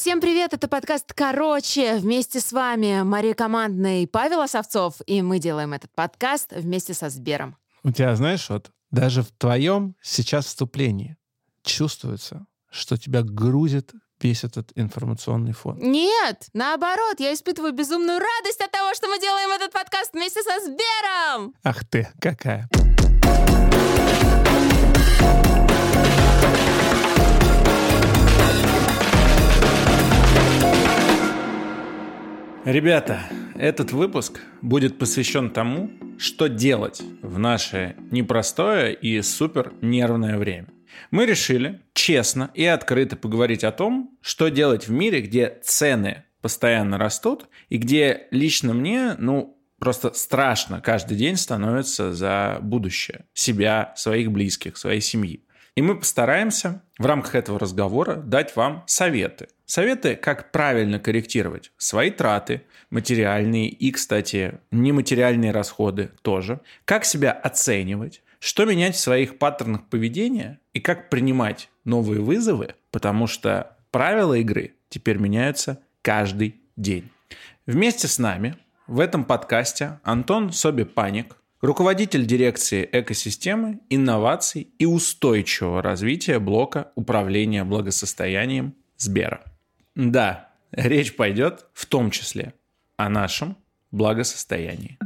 Всем привет, это подкаст «Короче». Вместе с вами Мария Командная и Павел Осовцов. И мы делаем этот подкаст вместе со Сбером. У тебя, знаешь, вот даже в твоем сейчас вступлении чувствуется, что тебя грузит весь этот информационный фон. Нет, наоборот, я испытываю безумную радость от того, что мы делаем этот подкаст вместе со Сбером. Ах ты, какая. Ребята, этот выпуск будет посвящен тому, что делать в наше непростое и супер нервное время. Мы решили честно и открыто поговорить о том, что делать в мире, где цены постоянно растут и где лично мне, ну, просто страшно каждый день становится за будущее себя, своих близких, своей семьи. И мы постараемся в рамках этого разговора дать вам советы. Советы, как правильно корректировать свои траты, материальные и, кстати, нематериальные расходы тоже. Как себя оценивать, что менять в своих паттернах поведения и как принимать новые вызовы, потому что правила игры теперь меняются каждый день. Вместе с нами в этом подкасте Антон Соби-Паник, руководитель дирекции экосистемы, инноваций и устойчивого развития блока управления благосостоянием Сбера. Да, речь пойдет в том числе о нашем благосостоянии.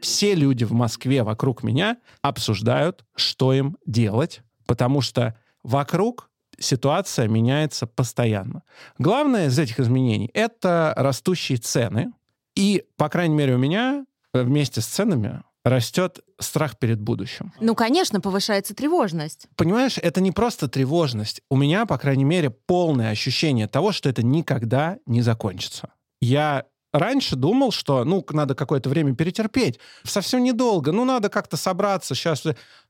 Все люди в Москве вокруг меня обсуждают, что им делать, потому что вокруг ситуация меняется постоянно. Главное из этих изменений — это растущие цены. И, по крайней мере, у меня вместе с ценами растет страх перед будущим. Ну, конечно, повышается тревожность. Понимаешь, это не просто тревожность. У меня, по крайней мере, полное ощущение того, что это никогда не закончится. Я раньше думал, что, ну, надо какое-то время перетерпеть. Совсем недолго. Ну, надо как-то собраться сейчас.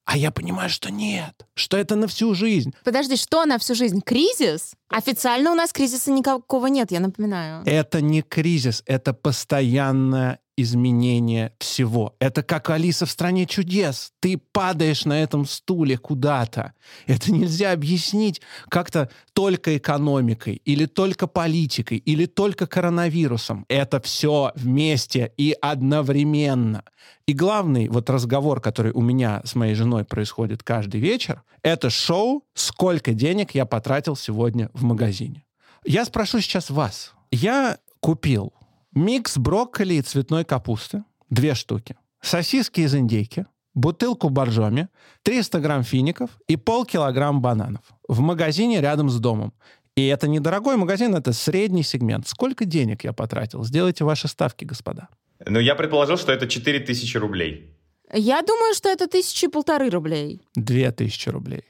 А я понимаю, что нет, что это на всю жизнь. Подожди, что на всю жизнь? Кризис? Официально у нас кризиса никакого нет, я напоминаю. Это не кризис, это постоянная изменение всего. Это как Алиса в стране чудес. Ты падаешь на этом стуле куда-то. Это нельзя объяснить как-то только экономикой, или только политикой, или только коронавирусом. Это все вместе и одновременно. И главный вот разговор, который у меня с моей женой происходит каждый вечер, это шоу «Сколько денег я потратил сегодня в магазине». Я спрошу сейчас вас. Я купил Микс брокколи и цветной капусты. Две штуки. Сосиски из индейки. Бутылку боржоми. 300 грамм фиников и полкилограмм бананов. В магазине рядом с домом. И это недорогой магазин, это средний сегмент. Сколько денег я потратил? Сделайте ваши ставки, господа. Ну, я предположил, что это 4000 рублей. Я думаю, что это тысячи полторы рублей. Две тысячи рублей.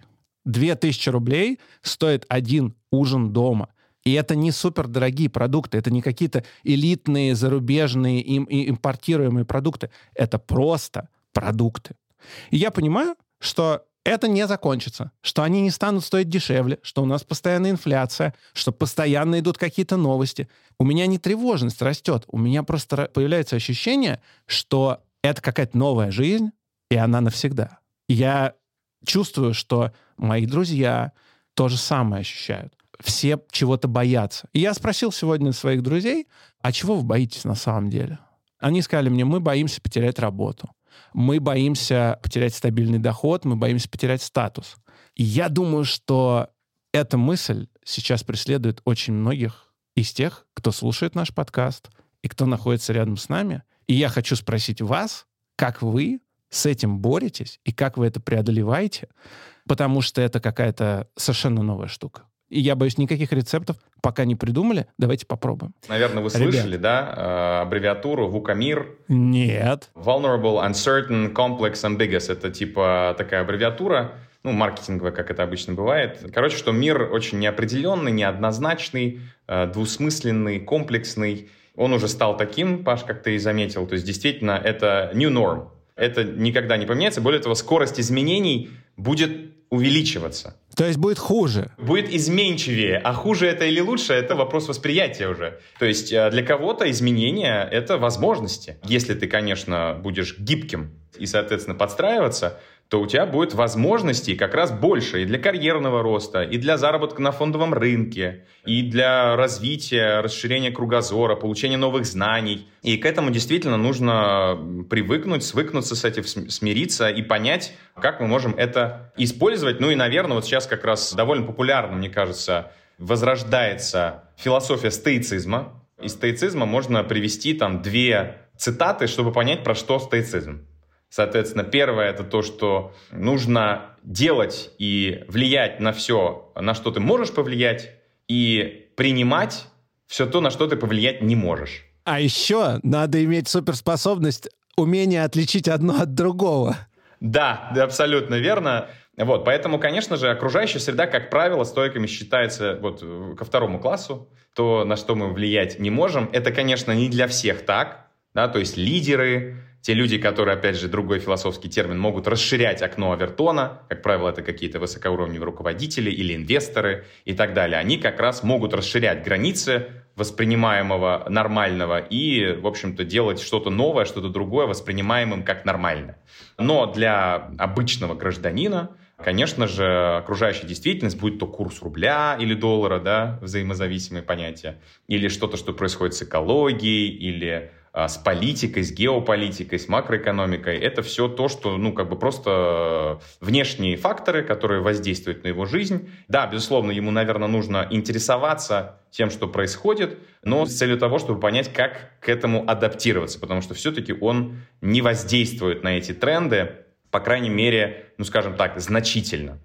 Две тысячи рублей стоит один ужин дома – и это не супер дорогие продукты, это не какие-то элитные, зарубежные, им, импортируемые продукты. Это просто продукты. И я понимаю, что это не закончится, что они не станут стоить дешевле, что у нас постоянная инфляция, что постоянно идут какие-то новости. У меня не тревожность растет, у меня просто появляется ощущение, что это какая-то новая жизнь, и она навсегда. Я чувствую, что мои друзья то же самое ощущают все чего-то боятся. И я спросил сегодня своих друзей, а чего вы боитесь на самом деле? Они сказали мне, мы боимся потерять работу. Мы боимся потерять стабильный доход, мы боимся потерять статус. И я думаю, что эта мысль сейчас преследует очень многих из тех, кто слушает наш подкаст и кто находится рядом с нами. И я хочу спросить вас, как вы с этим боретесь и как вы это преодолеваете, потому что это какая-то совершенно новая штука. И я боюсь, никаких рецептов пока не придумали. Давайте попробуем. Наверное, вы слышали, Ребят. да, э, аббревиатуру ВУКАМИР? Нет. Vulnerable, Uncertain, Complex, Ambiguous. Это типа такая аббревиатура, ну, маркетинговая, как это обычно бывает. Короче, что мир очень неопределенный, неоднозначный, э, двусмысленный, комплексный. Он уже стал таким, Паш, как ты и заметил. То есть, действительно, это new norm. Это никогда не поменяется. Более того, скорость изменений будет увеличиваться. То есть будет хуже. Будет изменчивее. А хуже это или лучше, это вопрос восприятия уже. То есть э, для кого-то изменения — это возможности. Если ты, конечно, будешь гибким и, соответственно, подстраиваться, то у тебя будет возможностей как раз больше и для карьерного роста, и для заработка на фондовом рынке, и для развития, расширения кругозора, получения новых знаний. И к этому действительно нужно привыкнуть, свыкнуться с этим, смириться и понять, как мы можем это использовать. Ну и, наверное, вот сейчас как раз довольно популярно, мне кажется, возрождается философия стоицизма. Из стоицизма можно привести там две цитаты, чтобы понять, про что стоицизм. Соответственно, первое это то, что нужно делать и влиять на все, на что ты можешь повлиять, и принимать все то, на что ты повлиять не можешь. А еще надо иметь суперспособность умение отличить одно от другого. Да, да, абсолютно верно. Вот, поэтому, конечно же, окружающая среда, как правило, стойками считается вот ко второму классу. То, на что мы влиять не можем, это, конечно, не для всех так. Да, то есть лидеры, те люди, которые, опять же, другой философский термин, могут расширять окно Авертона, как правило, это какие-то высокоуровневые руководители или инвесторы и так далее, они как раз могут расширять границы воспринимаемого нормального и, в общем-то, делать что-то новое, что-то другое воспринимаемым как нормально. Но для обычного гражданина, конечно же, окружающая действительность, будь то курс рубля или доллара, да, взаимозависимые понятия, или что-то, что происходит с экологией, или с политикой, с геополитикой, с макроэкономикой. Это все то, что, ну, как бы просто внешние факторы, которые воздействуют на его жизнь. Да, безусловно, ему, наверное, нужно интересоваться тем, что происходит, но с целью того, чтобы понять, как к этому адаптироваться, потому что все-таки он не воздействует на эти тренды, по крайней мере, ну, скажем так, значительно.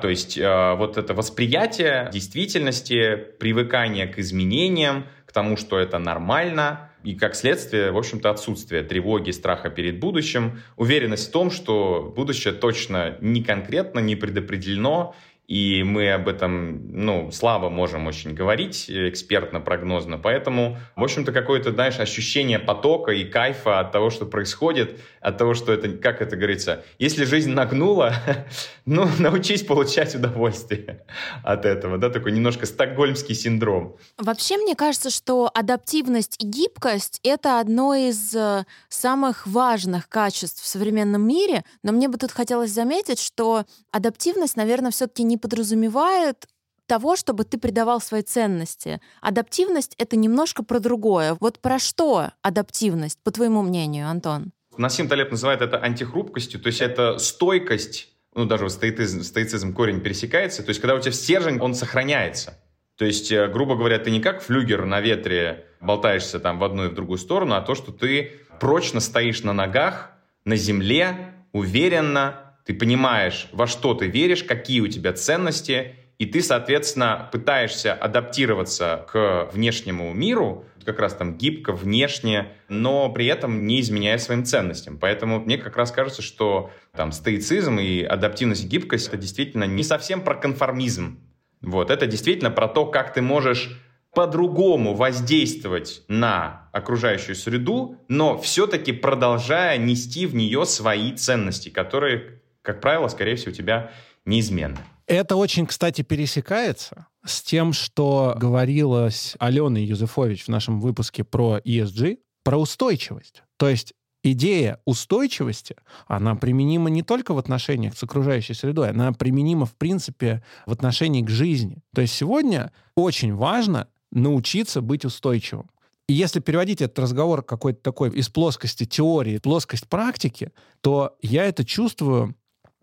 То есть э, вот это восприятие действительности, привыкание к изменениям, к тому, что это нормально, и как следствие, в общем-то, отсутствие тревоги, страха перед будущим, уверенность в том, что будущее точно не конкретно, не предопределено, и мы об этом, ну, слабо можем очень говорить экспертно-прогнозно, поэтому, в общем-то, какое-то, знаешь, ощущение потока и кайфа от того, что происходит, от того, что это, как это говорится, если жизнь нагнула, ну, научись получать удовольствие от этого, да, такой немножко стокгольмский синдром. Вообще, мне кажется, что адаптивность и гибкость — это одно из э, самых важных качеств в современном мире, но мне бы тут хотелось заметить, что адаптивность, наверное, все-таки не подразумевает того, чтобы ты придавал свои ценности. Адаптивность — это немножко про другое. Вот про что адаптивность, по твоему мнению, Антон? Насим Талеб называет это антихрупкостью, то есть это стойкость, ну даже стоицизм, стоицизм корень пересекается, то есть когда у тебя стержень, он сохраняется. То есть, э, грубо говоря, ты не как флюгер на ветре болтаешься там в одну и в другую сторону, а то, что ты прочно стоишь на ногах, на земле, уверенно, ты понимаешь, во что ты веришь, какие у тебя ценности, и ты, соответственно, пытаешься адаптироваться к внешнему миру, как раз там гибко, внешне, но при этом не изменяя своим ценностям. Поэтому мне как раз кажется, что там стоицизм и адаптивность и гибкость — это действительно не совсем про конформизм. Вот, это действительно про то, как ты можешь по-другому воздействовать на окружающую среду, но все-таки продолжая нести в нее свои ценности, которые как правило, скорее всего, у тебя неизменно. Это очень, кстати, пересекается с тем, что говорилось Аленой Юзефович в нашем выпуске про ESG, про устойчивость. То есть идея устойчивости, она применима не только в отношениях с окружающей средой, она применима, в принципе, в отношении к жизни. То есть сегодня очень важно научиться быть устойчивым. И если переводить этот разговор какой-то такой из плоскости теории, плоскость практики, то я это чувствую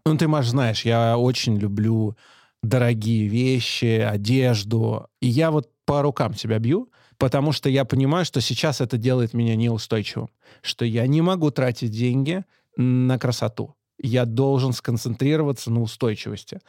ну, ты, Маш, знаешь, я очень люблю дорогие вещи, одежду. И я вот по рукам себя бью, потому что я понимаю, что сейчас это делает меня неустойчивым. Что я не могу тратить деньги на красоту. Я должен сконцентрироваться на устойчивости.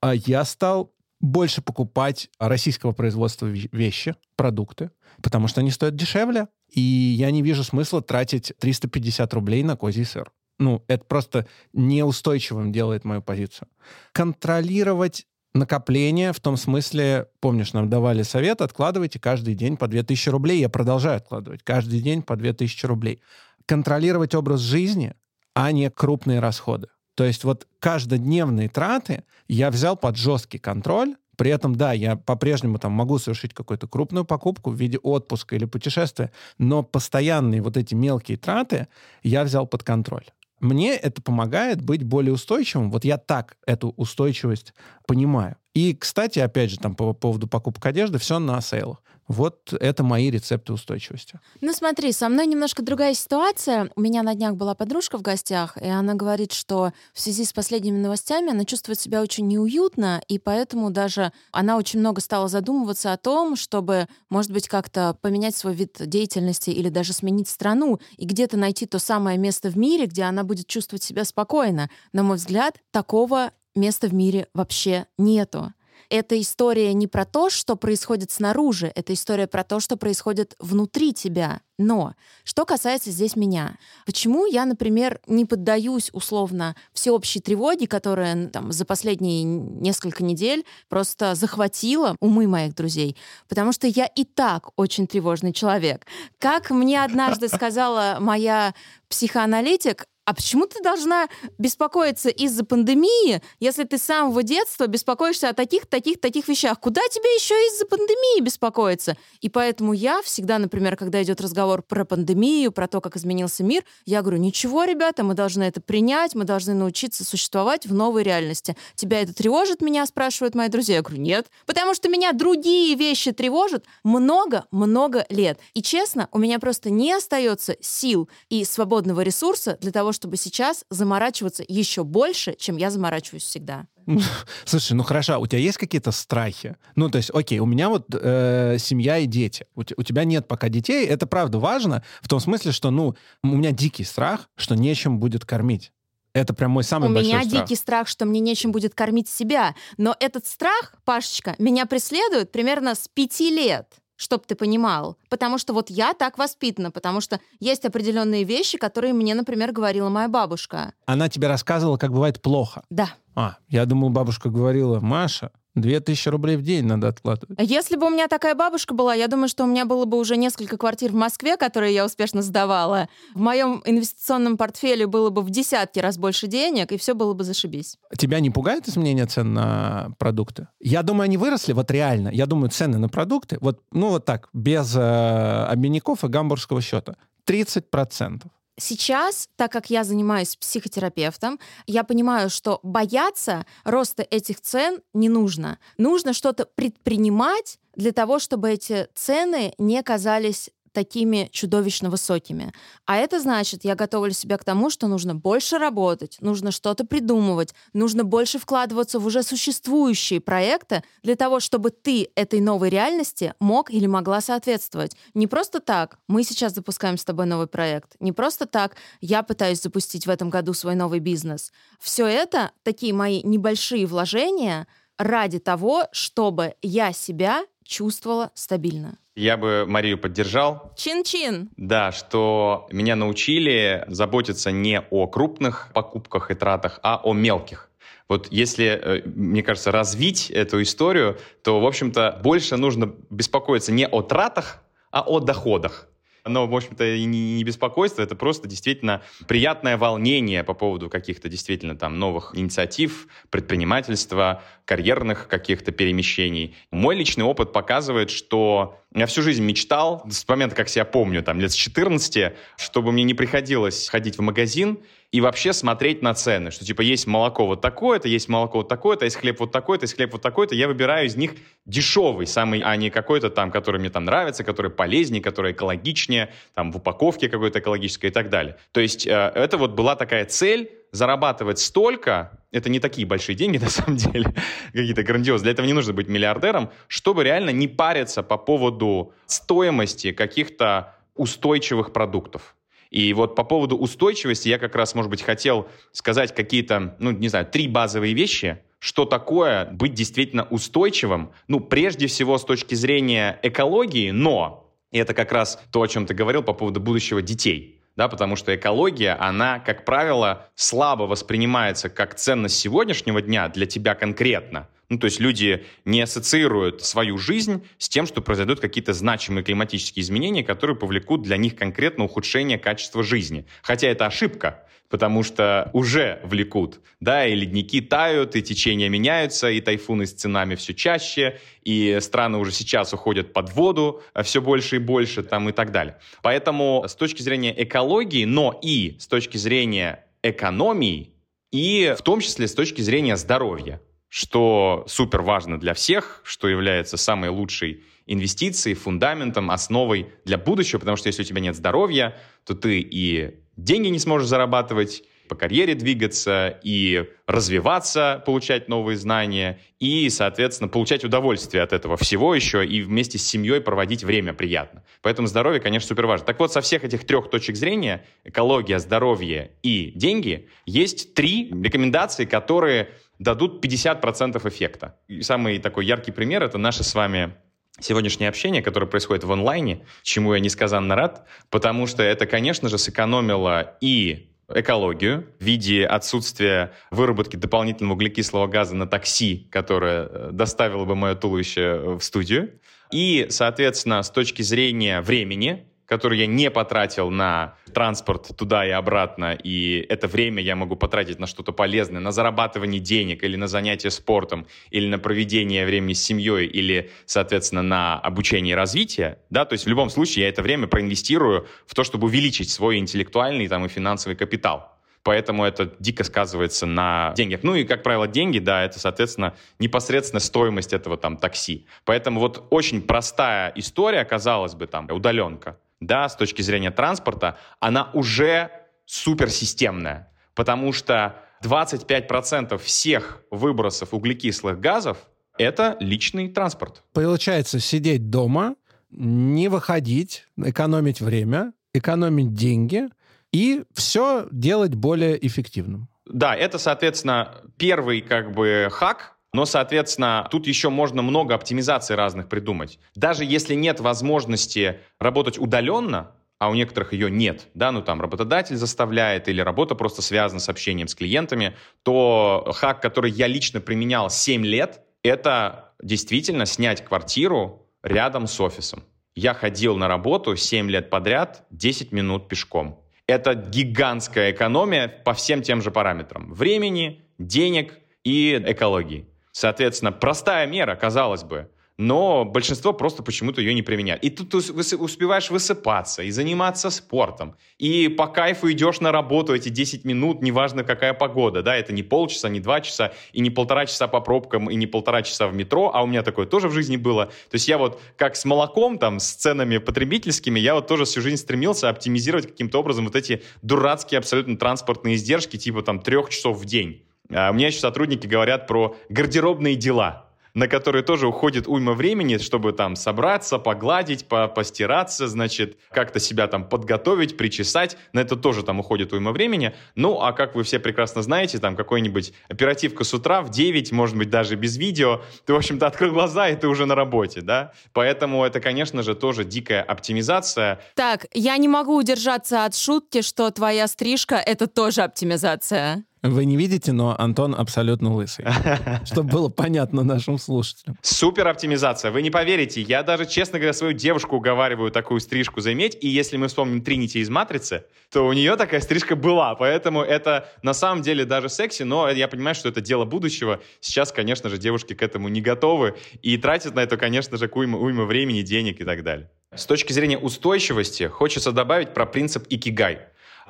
А я стал больше покупать российского производства вещи, продукты, потому что они стоят дешевле, и я не вижу смысла тратить 350 рублей на козий сыр ну, это просто неустойчивым делает мою позицию. Контролировать накопление в том смысле, помнишь, нам давали совет, откладывайте каждый день по 2000 рублей. Я продолжаю откладывать каждый день по 2000 рублей. Контролировать образ жизни, а не крупные расходы. То есть вот каждодневные траты я взял под жесткий контроль, при этом, да, я по-прежнему там могу совершить какую-то крупную покупку в виде отпуска или путешествия, но постоянные вот эти мелкие траты я взял под контроль. Мне это помогает быть более устойчивым. Вот я так эту устойчивость понимаю. И, кстати, опять же, там по поводу покупок одежды, все на сейлах. Вот это мои рецепты устойчивости. Ну смотри, со мной немножко другая ситуация. У меня на днях была подружка в гостях, и она говорит, что в связи с последними новостями она чувствует себя очень неуютно, и поэтому даже она очень много стала задумываться о том, чтобы, может быть, как-то поменять свой вид деятельности или даже сменить страну и где-то найти то самое место в мире, где она будет чувствовать себя спокойно. На мой взгляд, такого места в мире вообще нету эта история не про то, что происходит снаружи, это история про то, что происходит внутри тебя. Но что касается здесь меня, почему я, например, не поддаюсь условно всеобщей тревоге, которая там, за последние несколько недель просто захватила умы моих друзей? Потому что я и так очень тревожный человек. Как мне однажды сказала моя психоаналитик, а почему ты должна беспокоиться из-за пандемии, если ты с самого детства беспокоишься о таких, таких, таких вещах? Куда тебе еще из-за пандемии беспокоиться? И поэтому я всегда, например, когда идет разговор про пандемию, про то, как изменился мир, я говорю, ничего, ребята, мы должны это принять, мы должны научиться существовать в новой реальности. Тебя это тревожит, меня спрашивают мои друзья. Я говорю, нет, потому что меня другие вещи тревожат много-много лет. И честно, у меня просто не остается сил и свободного ресурса для того, чтобы сейчас заморачиваться еще больше, чем я заморачиваюсь всегда. Слушай, ну хорошо, у тебя есть какие-то страхи? Ну, то есть, окей, у меня вот э, семья и дети. У, у тебя нет пока детей. Это правда важно в том смысле, что, ну, у меня дикий страх, что нечем будет кормить. Это прям мой самый У большой меня страх. дикий страх, что мне нечем будет кормить себя. Но этот страх, Пашечка, меня преследует примерно с пяти лет чтобы ты понимал. Потому что вот я так воспитана, потому что есть определенные вещи, которые мне, например, говорила моя бабушка. Она тебе рассказывала, как бывает плохо. Да. А, я думал, бабушка говорила, Маша, Две тысячи рублей в день надо откладывать. Если бы у меня такая бабушка была, я думаю, что у меня было бы уже несколько квартир в Москве, которые я успешно сдавала. В моем инвестиционном портфеле было бы в десятки раз больше денег, и все было бы зашибись. Тебя не пугает изменение цен на продукты? Я думаю, они выросли, вот реально. Я думаю, цены на продукты, вот, ну вот так, без э, обменников и гамбургского счета, 30%. Сейчас, так как я занимаюсь психотерапевтом, я понимаю, что бояться роста этих цен не нужно. Нужно что-то предпринимать для того, чтобы эти цены не казались такими чудовищно высокими. А это значит, я готовлю себя к тому, что нужно больше работать, нужно что-то придумывать, нужно больше вкладываться в уже существующие проекты для того, чтобы ты этой новой реальности мог или могла соответствовать. Не просто так, мы сейчас запускаем с тобой новый проект, не просто так, я пытаюсь запустить в этом году свой новый бизнес. Все это такие мои небольшие вложения ради того, чтобы я себя чувствовала стабильно. Я бы Марию поддержал. Чин-чин. Да, что меня научили заботиться не о крупных покупках и тратах, а о мелких. Вот если, э, мне кажется, развить эту историю, то, в общем-то, больше нужно беспокоиться не о тратах, а о доходах. Но, в общем-то, и не беспокойство, это просто действительно приятное волнение по поводу каких-то действительно там новых инициатив, предпринимательства, карьерных каких-то перемещений. Мой личный опыт показывает, что я всю жизнь мечтал, с момента, как себя помню, там, лет с 14, чтобы мне не приходилось ходить в магазин и вообще смотреть на цены, что типа есть молоко вот такое-то, есть молоко вот такое-то, есть хлеб вот такой-то, есть хлеб вот такой-то, я выбираю из них дешевый самый, а не какой-то там, который мне там нравится, который полезнее, который экологичнее, там в упаковке какой-то экологической и так далее. То есть э, это вот была такая цель, зарабатывать столько, это не такие большие деньги на самом деле, какие-то грандиозные, для этого не нужно быть миллиардером, чтобы реально не париться по поводу стоимости каких-то устойчивых продуктов. И вот по поводу устойчивости я как раз, может быть, хотел сказать какие-то, ну, не знаю, три базовые вещи, что такое быть действительно устойчивым, ну, прежде всего с точки зрения экологии, но, и это как раз то, о чем ты говорил по поводу будущего детей, да, потому что экология, она, как правило, слабо воспринимается как ценность сегодняшнего дня для тебя конкретно, ну, то есть люди не ассоциируют свою жизнь с тем, что произойдут какие-то значимые климатические изменения, которые повлекут для них конкретно ухудшение качества жизни. Хотя это ошибка, потому что уже влекут, да, и ледники тают, и течения меняются, и тайфуны с ценами все чаще, и страны уже сейчас уходят под воду а все больше и больше, там, и так далее. Поэтому с точки зрения экологии, но и с точки зрения экономии и в том числе с точки зрения здоровья, что супер важно для всех, что является самой лучшей инвестицией, фундаментом, основой для будущего, потому что если у тебя нет здоровья, то ты и деньги не сможешь зарабатывать, по карьере двигаться и развиваться, получать новые знания и, соответственно, получать удовольствие от этого всего еще и вместе с семьей проводить время приятно. Поэтому здоровье, конечно, супер важно. Так вот, со всех этих трех точек зрения, экология, здоровье и деньги, есть три рекомендации, которые дадут 50% эффекта. И самый такой яркий пример — это наше с вами сегодняшнее общение, которое происходит в онлайне, чему я несказанно рад, потому что это, конечно же, сэкономило и экологию в виде отсутствия выработки дополнительного углекислого газа на такси, которое э, доставило бы мое туловище в студию. И, соответственно, с точки зрения времени, который я не потратил на транспорт туда и обратно, и это время я могу потратить на что-то полезное, на зарабатывание денег или на занятие спортом, или на проведение времени с семьей, или, соответственно, на обучение и развитие, да, то есть в любом случае я это время проинвестирую в то, чтобы увеличить свой интеллектуальный там, и финансовый капитал. Поэтому это дико сказывается на деньгах. Ну и, как правило, деньги, да, это, соответственно, непосредственно стоимость этого там такси. Поэтому вот очень простая история, казалось бы, там, удаленка, да, с точки зрения транспорта, она уже суперсистемная, потому что 25% всех выбросов углекислых газов — это личный транспорт. Получается, сидеть дома, не выходить, экономить время, экономить деньги и все делать более эффективным. Да, это, соответственно, первый как бы хак, но, соответственно, тут еще можно много оптимизаций разных придумать. Даже если нет возможности работать удаленно, а у некоторых ее нет, да, ну там работодатель заставляет или работа просто связана с общением с клиентами, то хак, который я лично применял 7 лет, это действительно снять квартиру рядом с офисом. Я ходил на работу 7 лет подряд 10 минут пешком. Это гигантская экономия по всем тем же параметрам. Времени, денег и экологии. Соответственно, простая мера, казалось бы, но большинство просто почему-то ее не применяют. И тут ты успеваешь высыпаться и заниматься спортом. И по кайфу идешь на работу эти 10 минут, неважно какая погода, да, это не полчаса, не два часа, и не полтора часа по пробкам, и не полтора часа в метро, а у меня такое тоже в жизни было. То есть я вот как с молоком, там, с ценами потребительскими, я вот тоже всю жизнь стремился оптимизировать каким-то образом вот эти дурацкие абсолютно транспортные издержки, типа там трех часов в день. А меня еще сотрудники говорят про гардеробные дела на которые тоже уходит уйма времени, чтобы там собраться, погладить, по постираться, значит, как-то себя там подготовить, причесать. На это тоже там уходит уйма времени. Ну, а как вы все прекрасно знаете, там какой-нибудь оперативка с утра в 9, может быть, даже без видео, ты, в общем-то, открыл глаза, и ты уже на работе, да? Поэтому это, конечно же, тоже дикая оптимизация. Так, я не могу удержаться от шутки, что твоя стрижка — это тоже оптимизация. Вы не видите, но Антон абсолютно лысый. Чтобы было понятно нашим слушателям. Супер оптимизация. Вы не поверите, я даже, честно говоря, свою девушку уговариваю такую стрижку заиметь. И если мы вспомним Тринити из «Матрицы», то у нее такая стрижка была. Поэтому это на самом деле даже секси, но я понимаю, что это дело будущего. Сейчас, конечно же, девушки к этому не готовы. И тратят на это, конечно же, уйма, уйма времени, денег и так далее. С точки зрения устойчивости хочется добавить про принцип икигай.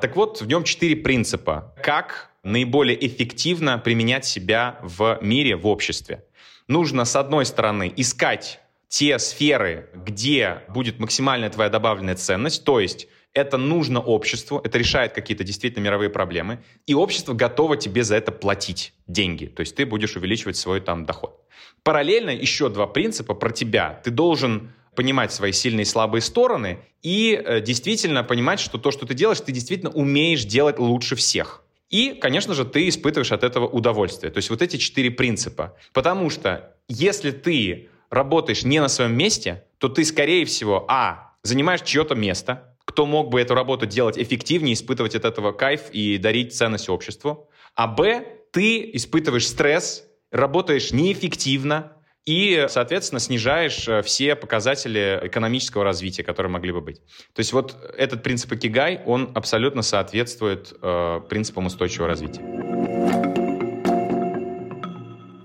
Так вот, в нем четыре принципа. Как наиболее эффективно применять себя в мире, в обществе. Нужно, с одной стороны, искать те сферы, где будет максимальная твоя добавленная ценность, то есть это нужно обществу, это решает какие-то действительно мировые проблемы, и общество готово тебе за это платить деньги, то есть ты будешь увеличивать свой там доход. Параллельно еще два принципа про тебя. Ты должен понимать свои сильные и слабые стороны и э, действительно понимать, что то, что ты делаешь, ты действительно умеешь делать лучше всех. И, конечно же, ты испытываешь от этого удовольствие. То есть вот эти четыре принципа. Потому что если ты работаешь не на своем месте, то ты, скорее всего, а, занимаешь чье-то место, кто мог бы эту работу делать эффективнее, испытывать от этого кайф и дарить ценность обществу, а б, ты испытываешь стресс, работаешь неэффективно, и, соответственно, снижаешь э, все показатели экономического развития, которые могли бы быть. То есть вот этот принцип Икигай, он абсолютно соответствует э, принципам устойчивого развития.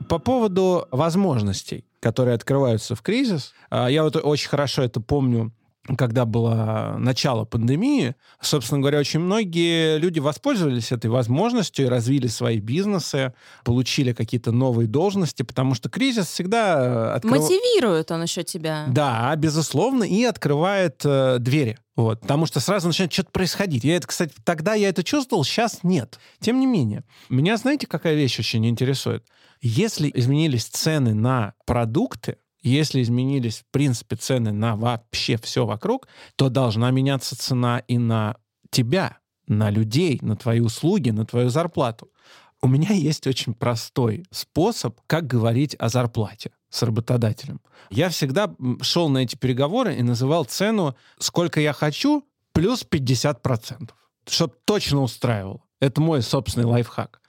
По поводу возможностей, которые открываются в кризис, э, я вот очень хорошо это помню когда было начало пандемии, собственно говоря, очень многие люди воспользовались этой возможностью и развили свои бизнесы, получили какие-то новые должности, потому что кризис всегда... Открыв... Мотивирует он еще тебя. Да, безусловно, и открывает э, двери. Вот, потому что сразу начинает что-то происходить. Я это, кстати, тогда я это чувствовал, сейчас нет. Тем не менее, меня, знаете, какая вещь очень интересует? Если изменились цены на продукты, если изменились, в принципе, цены на вообще все вокруг, то должна меняться цена и на тебя, на людей, на твои услуги, на твою зарплату. У меня есть очень простой способ, как говорить о зарплате с работодателем. Я всегда шел на эти переговоры и называл цену, сколько я хочу, плюс 50%, чтобы точно устраивало. Это мой собственный лайфхак.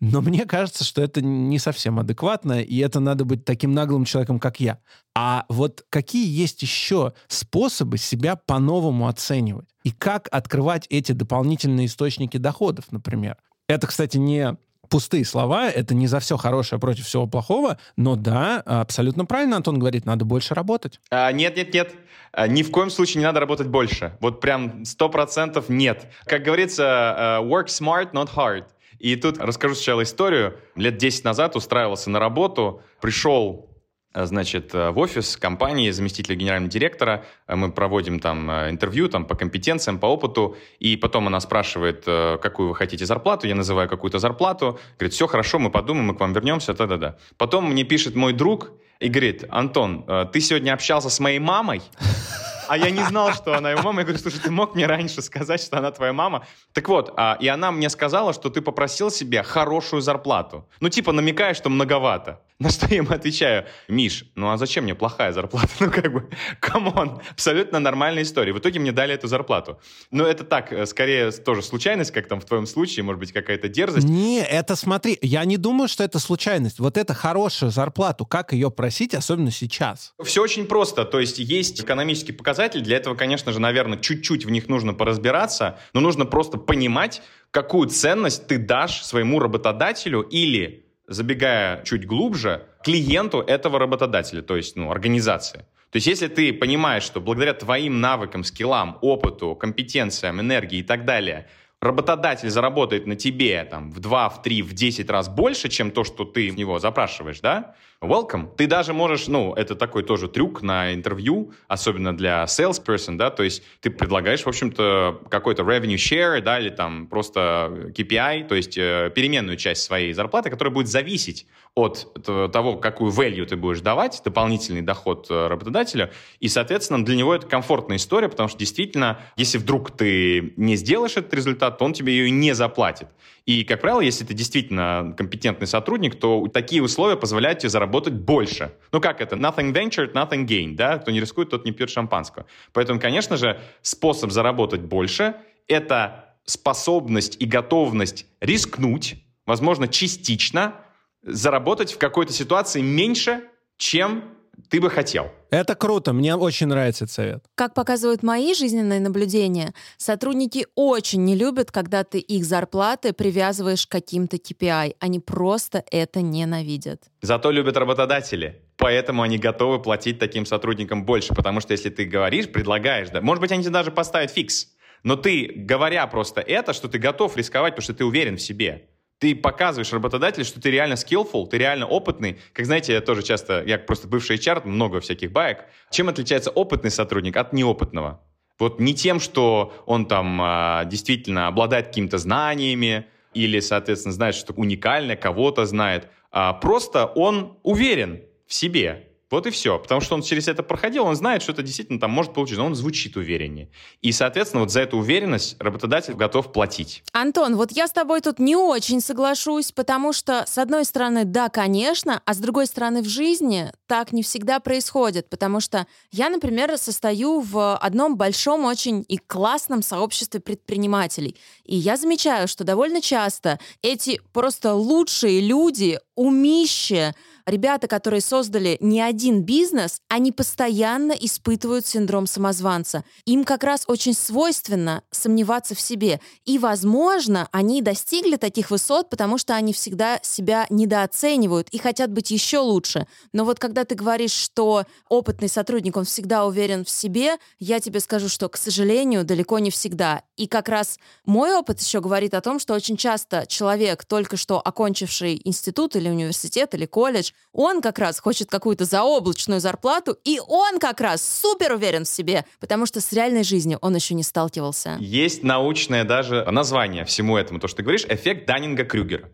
Но мне кажется, что это не совсем адекватно, и это надо быть таким наглым человеком, как я. А вот какие есть еще способы себя по-новому оценивать? И как открывать эти дополнительные источники доходов, например? Это, кстати, не пустые слова, это не за все хорошее против всего плохого, но да, абсолютно правильно Антон говорит, надо больше работать. А, нет, нет, нет, а, ни в коем случае не надо работать больше. Вот прям сто процентов нет. Как говорится, uh, work smart, not hard. И тут расскажу сначала историю. Лет 10 назад устраивался на работу, пришел э, значит, э, в офис компании заместителя генерального директора. Э, мы проводим там интервью там, по компетенциям, по опыту. И потом она спрашивает, какую вы хотите зарплату. Я называю какую-то зарплату. Говорит, все хорошо, мы подумаем, мы к вам вернемся. Да-да-да. Потом мне пишет мой друг и говорит, Антон, ты сегодня общался с моей мамой? А я не знал, что она его мама. Я говорю, слушай, ты мог мне раньше сказать, что она твоя мама? Так вот, а, и она мне сказала, что ты попросил себе хорошую зарплату. Ну, типа, намекая, что многовато. На что я ему отвечаю, Миш, ну а зачем мне плохая зарплата? Ну как бы, come on, абсолютно нормальная история. В итоге мне дали эту зарплату. Но это так, э, скорее тоже случайность, как там в твоем случае, может быть, какая-то дерзость. Не, это смотри, я не думаю, что это случайность. Вот это хорошая зарплату, как ее просить, особенно сейчас? Все очень просто. То есть есть экономический показатель. Для этого, конечно же, наверное, чуть-чуть в них нужно поразбираться, но нужно просто понимать, какую ценность ты дашь своему работодателю или забегая чуть глубже, клиенту этого работодателя, то есть ну, организации. То есть если ты понимаешь, что благодаря твоим навыкам, скиллам, опыту, компетенциям, энергии и так далее, работодатель заработает на тебе там, в 2, в 3, в 10 раз больше, чем то, что ты в него запрашиваешь, да, welcome. Ты даже можешь, ну, это такой тоже трюк на интервью, особенно для salesperson, да, то есть ты предлагаешь, в общем-то, какой-то revenue share, да, или там просто KPI, то есть э, переменную часть своей зарплаты, которая будет зависеть от того, какую value ты будешь давать, дополнительный доход э, работодателю, и, соответственно, для него это комфортная история, потому что действительно, если вдруг ты не сделаешь этот результат, то он тебе ее не заплатит. И, как правило, если ты действительно компетентный сотрудник, то такие условия позволяют тебе заработать больше. Ну как это? Nothing ventured, nothing gained, да? Кто не рискует, тот не пьет шампанского. Поэтому, конечно же, способ заработать больше — это способность и готовность рискнуть, возможно, частично, заработать в какой-то ситуации меньше, чем ты бы хотел. Это круто, мне очень нравится этот совет. Как показывают мои жизненные наблюдения, сотрудники очень не любят, когда ты их зарплаты привязываешь к каким-то KPI. Они просто это ненавидят. Зато любят работодатели. Поэтому они готовы платить таким сотрудникам больше. Потому что если ты говоришь, предлагаешь, да, может быть, они тебе даже поставят фикс. Но ты, говоря просто это, что ты готов рисковать, потому что ты уверен в себе ты показываешь работодателю, что ты реально skillful, ты реально опытный. Как знаете, я тоже часто, я просто бывший HR, много всяких баек. Чем отличается опытный сотрудник от неопытного? Вот не тем, что он там а, действительно обладает какими-то знаниями или, соответственно, знает что-то уникальное, кого-то знает, а просто он уверен в себе. Вот и все. Потому что он через это проходил, он знает, что это действительно там может получиться, но он звучит увереннее. И, соответственно, вот за эту уверенность работодатель готов платить. Антон, вот я с тобой тут не очень соглашусь, потому что, с одной стороны, да, конечно, а с другой стороны, в жизни так не всегда происходит, потому что я, например, состою в одном большом очень и классном сообществе предпринимателей. И я замечаю, что довольно часто эти просто лучшие люди, умище, ребята, которые создали не один бизнес, они постоянно испытывают синдром самозванца. Им как раз очень свойственно сомневаться в себе. И, возможно, они достигли таких высот, потому что они всегда себя недооценивают и хотят быть еще лучше. Но вот когда ты говоришь, что опытный сотрудник, он всегда уверен в себе, я тебе скажу, что, к сожалению, далеко не всегда. И как раз мой опыт еще говорит о том, что очень часто человек, только что окончивший институт или университет или колледж, он как раз хочет какую-то заоблачную зарплату, и он как раз супер уверен в себе, потому что с реальной жизнью он еще не сталкивался. Есть научное даже название всему этому, то, что ты говоришь, эффект Даннинга-Крюгера.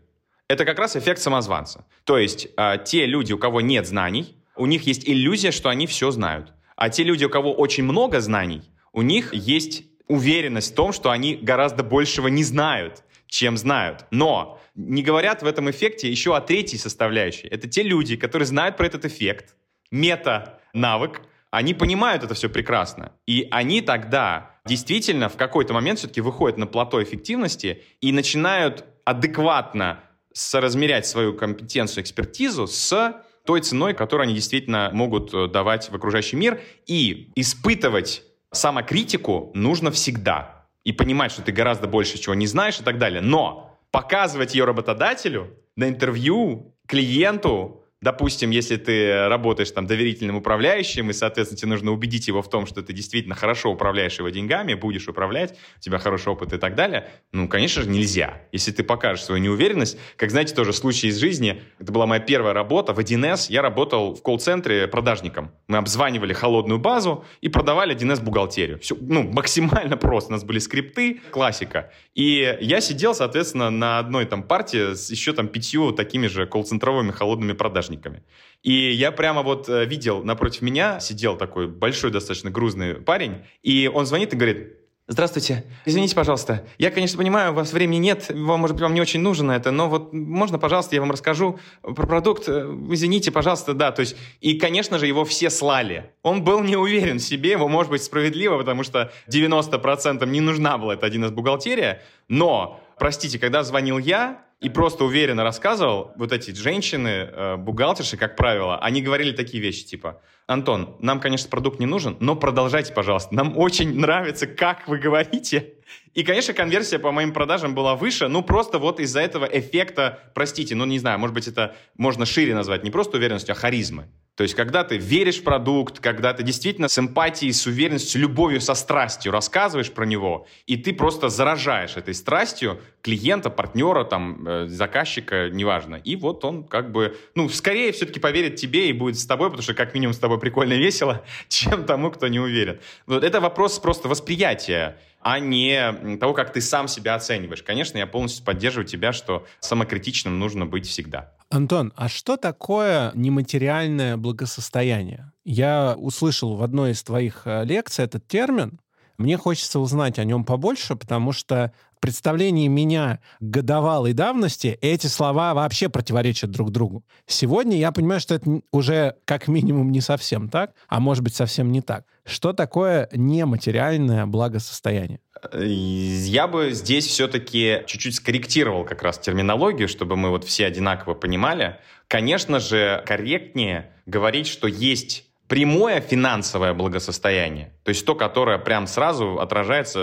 Это как раз эффект самозванца. То есть э, те люди, у кого нет знаний, у них есть иллюзия, что они все знают. А те люди, у кого очень много знаний, у них есть уверенность в том, что они гораздо большего не знают, чем знают. Но не говорят в этом эффекте еще о третьей составляющей. Это те люди, которые знают про этот эффект, мета-навык, они понимают это все прекрасно. И они тогда действительно в какой-то момент все-таки выходят на плато эффективности и начинают адекватно соразмерять свою компетенцию, экспертизу с той ценой, которую они действительно могут э, давать в окружающий мир. И испытывать самокритику нужно всегда. И понимать, что ты гораздо больше чего не знаешь и так далее. Но показывать ее работодателю на интервью, клиенту, Допустим, если ты работаешь там доверительным управляющим, и, соответственно, тебе нужно убедить его в том, что ты действительно хорошо управляешь его деньгами, будешь управлять, у тебя хороший опыт и так далее, ну, конечно же, нельзя. Если ты покажешь свою неуверенность, как, знаете, тоже случай из жизни, это была моя первая работа в 1С, я работал в колл-центре продажником. Мы обзванивали холодную базу и продавали 1С бухгалтерию. Все, ну, максимально просто. У нас были скрипты, классика. И я сидел, соответственно, на одной там партии с еще там пятью такими же колл-центровыми холодными продажниками продажниками. И я прямо вот э, видел, напротив меня сидел такой большой, достаточно грузный парень, и он звонит и говорит, Здравствуйте. Извините, пожалуйста. Я, конечно, понимаю, у вас времени нет, вам, может быть, вам не очень нужно это, но вот можно, пожалуйста, я вам расскажу про продукт. Извините, пожалуйста, да. То есть, и, конечно же, его все слали. Он был не уверен в себе, его, может быть, справедливо, потому что 90% не нужна была эта один из бухгалтерия, но, простите, когда звонил я, и просто уверенно рассказывал, вот эти женщины, э, бухгалтерши, как правило, они говорили такие вещи, типа, Антон, нам, конечно, продукт не нужен, но продолжайте, пожалуйста. Нам очень нравится, как вы говорите. И, конечно, конверсия по моим продажам была выше, ну, просто вот из-за этого эффекта, простите, ну, не знаю, может быть, это можно шире назвать, не просто уверенностью, а харизмой. То есть, когда ты веришь в продукт, когда ты действительно с эмпатией, с уверенностью, любовью, со страстью рассказываешь про него, и ты просто заражаешь этой страстью клиента, партнера, там, э, заказчика, неважно. И вот он как бы, ну, скорее все-таки поверит тебе и будет с тобой, потому что как минимум с тобой прикольно и весело, чем тому, кто не уверен. Вот это вопрос просто восприятия а не того, как ты сам себя оцениваешь. Конечно, я полностью поддерживаю тебя, что самокритичным нужно быть всегда. Антон, а что такое нематериальное благосостояние? Я услышал в одной из твоих э, лекций этот термин. Мне хочется узнать о нем побольше, потому что представлении меня годовалой давности эти слова вообще противоречат друг другу. Сегодня я понимаю, что это уже как минимум не совсем так, а может быть совсем не так. Что такое нематериальное благосостояние? Я бы здесь все-таки чуть-чуть скорректировал как раз терминологию, чтобы мы вот все одинаково понимали. Конечно же, корректнее говорить, что есть прямое финансовое благосостояние, то есть то, которое прям сразу отражается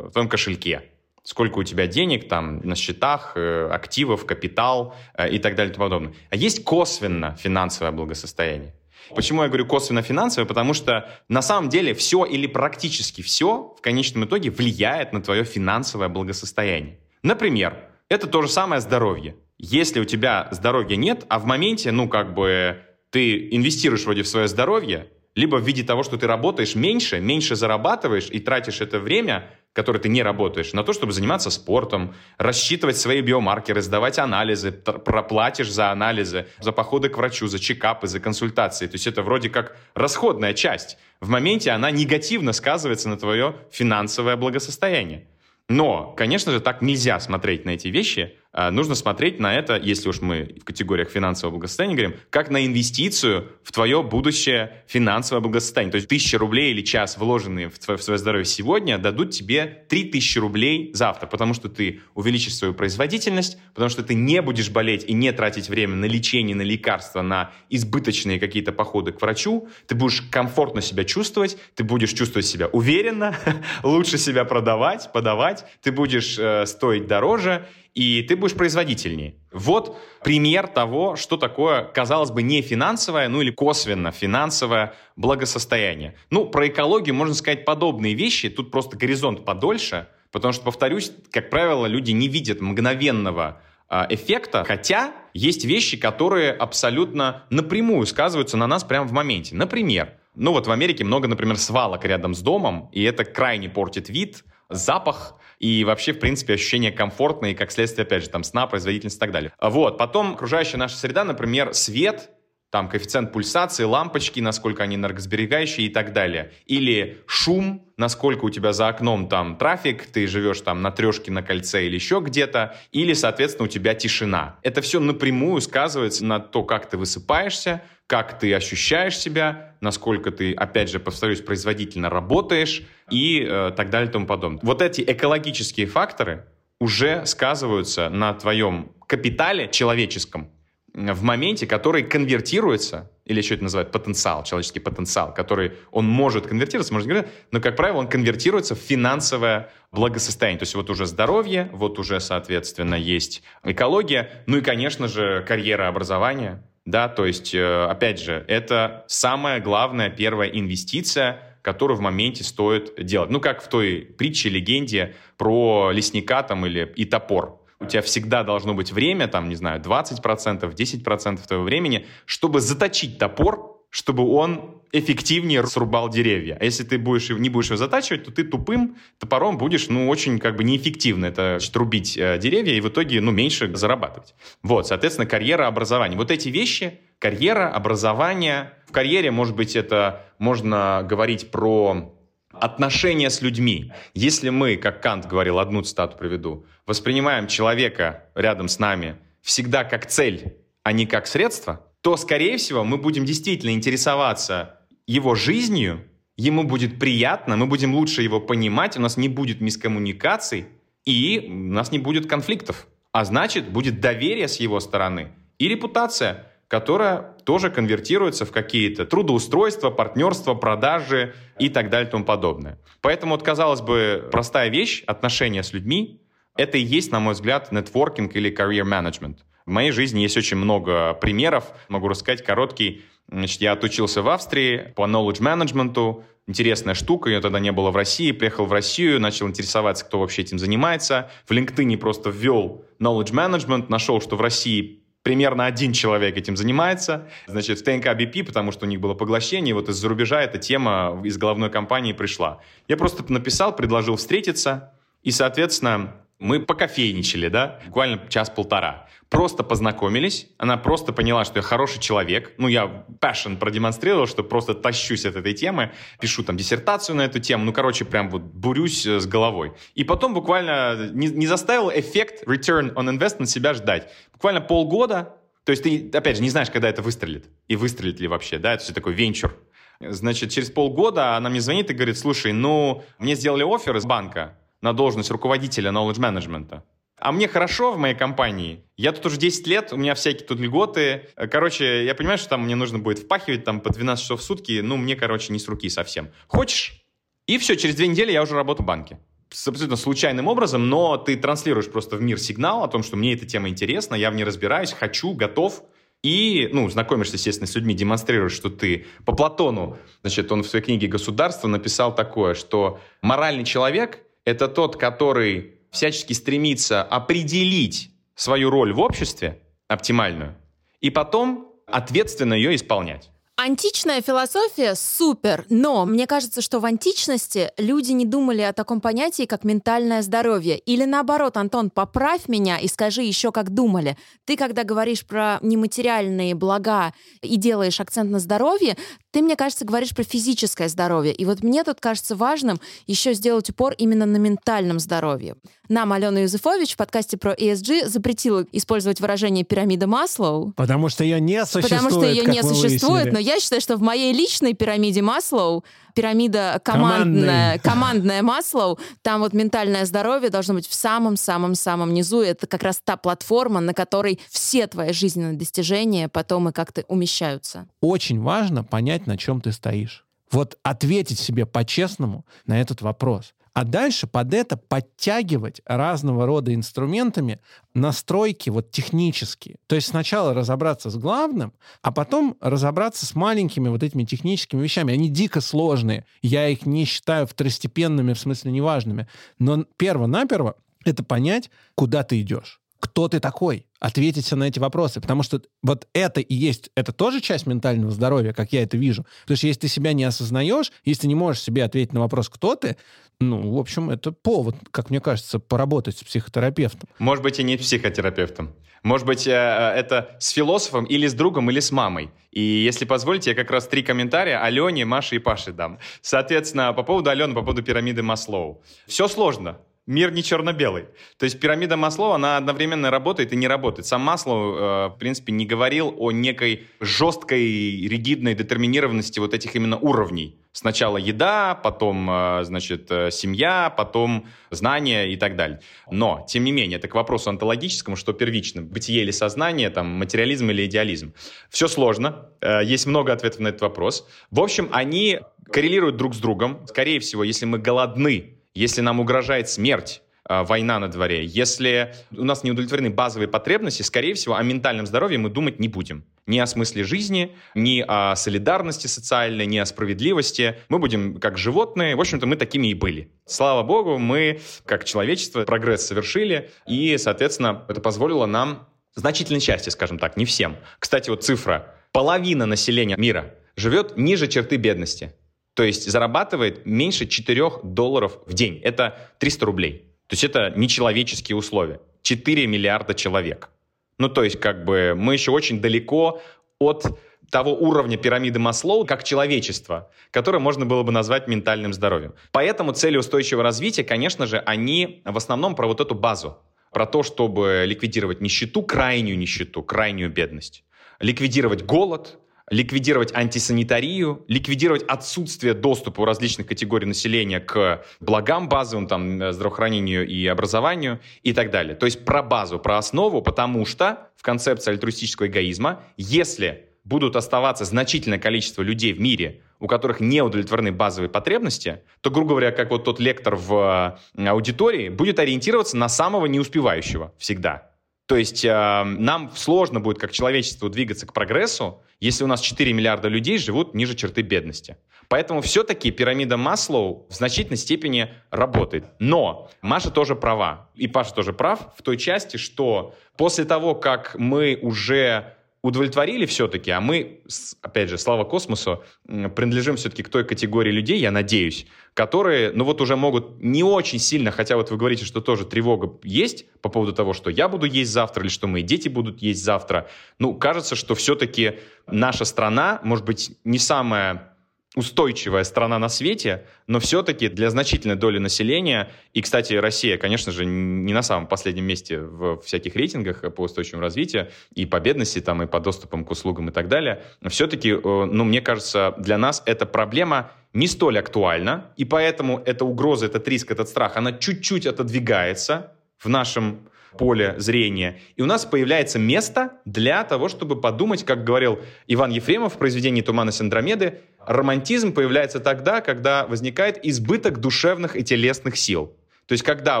в твоем кошельке. Сколько у тебя денег там на счетах, э, активов, капитал э, и так далее и тому подобное. А есть косвенно финансовое благосостояние. Почему я говорю косвенно финансовое? Потому что на самом деле все или практически все в конечном итоге влияет на твое финансовое благосостояние. Например, это то же самое здоровье. Если у тебя здоровья нет, а в моменте, ну, как бы, ты инвестируешь вроде в свое здоровье, либо в виде того, что ты работаешь меньше, меньше зарабатываешь и тратишь это время которой ты не работаешь, на то, чтобы заниматься спортом, рассчитывать свои биомаркеры, сдавать анализы, проплатишь за анализы, за походы к врачу, за чекапы, за консультации. То есть это вроде как расходная часть. В моменте она негативно сказывается на твое финансовое благосостояние. Но, конечно же, так нельзя смотреть на эти вещи. А, нужно смотреть на это, если уж мы в категориях финансового благосостояния говорим, как на инвестицию в твое будущее финансовое благосостояние. То есть тысяча рублей или час, вложенные в, твое, в свое здоровье сегодня, дадут тебе 3000 рублей завтра, потому что ты увеличишь свою производительность, потому что ты не будешь болеть и не тратить время на лечение, на лекарства, на избыточные какие-то походы к врачу, ты будешь комфортно себя чувствовать, ты будешь чувствовать себя уверенно, лучше себя продавать, подавать, ты будешь э, стоить дороже, и ты будешь производительнее. Вот пример того, что такое, казалось бы, не финансовое, ну или косвенно финансовое благосостояние. Ну, про экологию можно сказать подобные вещи, тут просто горизонт подольше, потому что, повторюсь, как правило, люди не видят мгновенного а, эффекта, хотя есть вещи, которые абсолютно напрямую сказываются на нас прямо в моменте. Например, ну вот в Америке много, например, свалок рядом с домом, и это крайне портит вид, запах, и вообще, в принципе, ощущение комфортное, и как следствие, опять же, там, сна, производительность и так далее. Вот, потом окружающая наша среда, например, свет, там коэффициент пульсации, лампочки, насколько они энергосберегающие и так далее. Или шум, насколько у тебя за окном там трафик, ты живешь там на трешке на кольце или еще где-то, или, соответственно, у тебя тишина. Это все напрямую сказывается на то, как ты высыпаешься, как ты ощущаешь себя, насколько ты, опять же, повторюсь, производительно работаешь и э, так далее и тому подобное. Вот эти экологические факторы уже сказываются на твоем капитале человеческом, в моменте, который конвертируется, или еще это называют потенциал, человеческий потенциал, который он может конвертироваться, можно говорить, но, как правило, он конвертируется в финансовое благосостояние. То есть вот уже здоровье, вот уже, соответственно, есть экология, ну и, конечно же, карьера образования, да, то есть, э, опять же, это самая главная первая инвестиция, которую в моменте стоит делать. Ну, как в той притче, легенде про лесника там или и топор у тебя всегда должно быть время, там, не знаю, 20%, 10% твоего времени, чтобы заточить топор, чтобы он эффективнее срубал деревья. А если ты будешь, не будешь его затачивать, то ты тупым топором будешь, ну, очень как бы неэффективно это значит, рубить э, деревья и в итоге, ну, меньше зарабатывать. Вот, соответственно, карьера, образование. Вот эти вещи, карьера, образование. В карьере, может быть, это можно говорить про отношения с людьми. Если мы, как Кант говорил, одну цитату приведу, воспринимаем человека рядом с нами всегда как цель, а не как средство, то, скорее всего, мы будем действительно интересоваться его жизнью, ему будет приятно, мы будем лучше его понимать, у нас не будет мискоммуникаций, и у нас не будет конфликтов. А значит, будет доверие с его стороны и репутация которая тоже конвертируется в какие-то трудоустройства, партнерства, продажи и так далее и тому подобное. Поэтому, вот, казалось бы, простая вещь, отношения с людьми, это и есть, на мой взгляд, нетворкинг или career management. В моей жизни есть очень много примеров. Могу рассказать короткий. Значит, я отучился в Австрии по knowledge management. Интересная штука, ее тогда не было в России. Приехал в Россию, начал интересоваться, кто вообще этим занимается. В LinkedIn просто ввел knowledge management, нашел, что в России примерно один человек этим занимается. Значит, в ТНК BP, потому что у них было поглощение, вот из-за рубежа эта тема из головной компании пришла. Я просто написал, предложил встретиться, и, соответственно, мы покофейничали, да, буквально час-полтора. Просто познакомились, она просто поняла, что я хороший человек. Ну, я passion продемонстрировал, что просто тащусь от этой темы, пишу там диссертацию на эту тему, ну, короче, прям вот бурюсь э, с головой. И потом буквально не, не заставил эффект return on investment себя ждать. Буквально полгода, то есть ты, опять же, не знаешь, когда это выстрелит, и выстрелит ли вообще, да, это все такой венчур. Значит, через полгода она мне звонит и говорит, слушай, ну, мне сделали офер из банка, на должность руководителя knowledge management. А мне хорошо в моей компании. Я тут уже 10 лет, у меня всякие тут льготы. Короче, я понимаю, что там мне нужно будет впахивать там по 12 часов в сутки. Ну, мне, короче, не с руки совсем. Хочешь? И все, через две недели я уже работаю в банке. С абсолютно случайным образом, но ты транслируешь просто в мир сигнал о том, что мне эта тема интересна, я в ней разбираюсь, хочу, готов. И, ну, знакомишься, естественно, с людьми, демонстрируешь, что ты по Платону, значит, он в своей книге «Государство» написал такое, что моральный человек это тот, который всячески стремится определить свою роль в обществе, оптимальную, и потом ответственно ее исполнять. Античная философия супер, но мне кажется, что в античности люди не думали о таком понятии, как ментальное здоровье. Или наоборот, Антон, поправь меня и скажи еще, как думали. Ты, когда говоришь про нематериальные блага и делаешь акцент на здоровье, Ты, мне кажется, говоришь про физическое здоровье. И вот мне тут кажется важным еще сделать упор именно на ментальном здоровье. Нам Алена Юзефович в подкасте про ESG запретила использовать выражение пирамида Маслоу. Потому что ее не существует. Потому что ее не существует, выяснили. но я считаю, что в моей личной пирамиде Маслоу, пирамида командная, командная Маслоу, там вот ментальное здоровье должно быть в самом-самом-самом низу. Это как раз та платформа, на которой все твои жизненные достижения потом и как-то умещаются. Очень важно понять, на чем ты стоишь. Вот ответить себе по-честному на этот вопрос. А дальше под это подтягивать разного рода инструментами настройки вот технические. То есть сначала разобраться с главным, а потом разобраться с маленькими вот этими техническими вещами. Они дико сложные. Я их не считаю второстепенными, в смысле неважными. Но перво-наперво это понять, куда ты идешь кто ты такой, ответить себе на эти вопросы. Потому что вот это и есть, это тоже часть ментального здоровья, как я это вижу. Потому что если ты себя не осознаешь, если ты не можешь себе ответить на вопрос, кто ты, ну, в общем, это повод, как мне кажется, поработать с психотерапевтом. Может быть, и не психотерапевтом. Может быть, э, это с философом или с другом, или с мамой. И если позволите, я как раз три комментария Алене, Маше и Паше дам. Соответственно, по поводу Алены, по поводу пирамиды Маслоу. Все сложно мир не черно-белый. То есть пирамида Маслоу, она одновременно работает и не работает. Сам Маслоу, э, в принципе, не говорил о некой жесткой, ригидной детерминированности вот этих именно уровней. Сначала еда, потом, э, значит, э, семья, потом знания и так далее. Но, тем не менее, это к вопросу онтологическому, что первично, бытие или сознание, там, материализм или идеализм. Все сложно, есть много ответов на этот вопрос. В общем, они коррелируют друг с другом. Скорее всего, если мы голодны, если нам угрожает смерть, а, война на дворе, если у нас не удовлетворены базовые потребности, скорее всего, о ментальном здоровье мы думать не будем. Ни о смысле жизни, ни о солидарности социальной, ни о справедливости. Мы будем как животные. В общем-то, мы такими и были. Слава богу, мы, как человечество, прогресс совершили, и, соответственно, это позволило нам значительной части, скажем так, не всем. Кстати, вот цифра. Половина населения мира живет ниже черты бедности. То есть зарабатывает меньше 4 долларов в день. Это 300 рублей. То есть это нечеловеческие условия. 4 миллиарда человек. Ну, то есть как бы мы еще очень далеко от того уровня пирамиды Маслоу как человечество, которое можно было бы назвать ментальным здоровьем. Поэтому цели устойчивого развития, конечно же, они в основном про вот эту базу, про то, чтобы ликвидировать нищету, крайнюю нищету, крайнюю бедность, ликвидировать голод, ликвидировать антисанитарию, ликвидировать отсутствие доступа у различных категорий населения к благам базовым, там, э, здравоохранению и образованию и так далее. То есть про базу, про основу, потому что в концепции альтруистического эгоизма, если будут оставаться значительное количество людей в мире, у которых не удовлетворены базовые потребности, то, грубо говоря, как вот тот лектор в э, аудитории, будет ориентироваться на самого неуспевающего всегда. То есть э, нам сложно будет как человечеству двигаться к прогрессу, если у нас 4 миллиарда людей живут ниже черты бедности. Поэтому все-таки пирамида Маслоу в значительной степени работает. Но Маша тоже права, и Паша тоже прав в той части, что после того, как мы уже удовлетворили все-таки, а мы, опять же, слава космосу, принадлежим все-таки к той категории людей, я надеюсь, которые, ну вот уже могут не очень сильно, хотя вот вы говорите, что тоже тревога есть по поводу того, что я буду есть завтра или что мои дети будут есть завтра. Ну, кажется, что все-таки наша страна, может быть, не самая устойчивая страна на свете, но все-таки для значительной доли населения, и, кстати, Россия, конечно же, не на самом последнем месте в всяких рейтингах по устойчивому развитию, и по бедности, там, и по доступам к услугам и так далее, все-таки, э, ну, мне кажется, для нас эта проблема не столь актуальна, и поэтому эта угроза, этот риск, этот страх, она чуть-чуть отодвигается в нашем поле зрения. И у нас появляется место для того, чтобы подумать, как говорил Иван Ефремов в произведении «Тумана Синдромеды», романтизм появляется тогда, когда возникает избыток душевных и телесных сил. То есть когда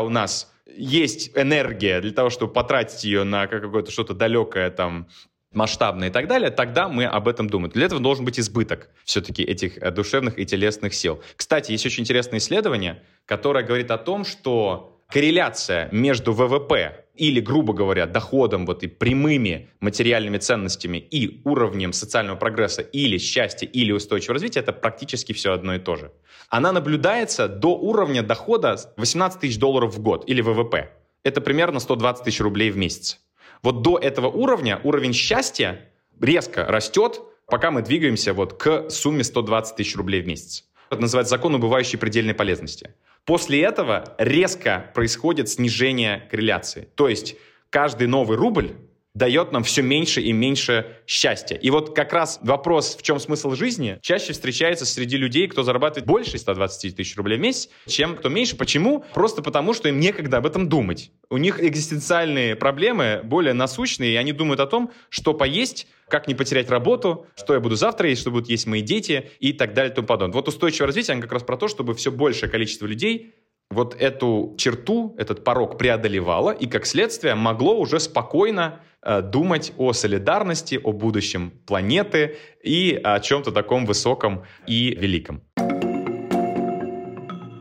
у нас есть энергия для того, чтобы потратить ее на какое-то что-то далекое, там, масштабное и так далее, тогда мы об этом думаем. Для этого должен быть избыток все-таки этих э, душевных и телесных сил. Кстати, есть очень интересное исследование, которое говорит о том, что корреляция между ВВП или, грубо говоря, доходом вот и прямыми материальными ценностями и уровнем социального прогресса или счастья, или устойчивого развития, это практически все одно и то же. Она наблюдается до уровня дохода 18 тысяч долларов в год или ВВП. Это примерно 120 тысяч рублей в месяц. Вот до этого уровня уровень счастья резко растет пока мы двигаемся вот к сумме 120 тысяч рублей в месяц. Это называется закон убывающей предельной полезности. После этого резко происходит снижение корреляции. То есть каждый новый рубль дает нам все меньше и меньше счастья. И вот как раз вопрос, в чем смысл жизни, чаще встречается среди людей, кто зарабатывает больше 120 тысяч рублей в месяц, чем кто меньше. Почему? Просто потому, что им некогда об этом думать. У них экзистенциальные проблемы более насущные, и они думают о том, что поесть, как не потерять работу, что я буду завтра есть, что будут есть мои дети и так далее и тому подобное. Вот устойчивое развитие, оно как раз про то, чтобы все большее количество людей вот эту черту, этот порог преодолевало и, как следствие, могло уже спокойно э, думать о солидарности, о будущем планеты и о чем-то таком высоком и великом.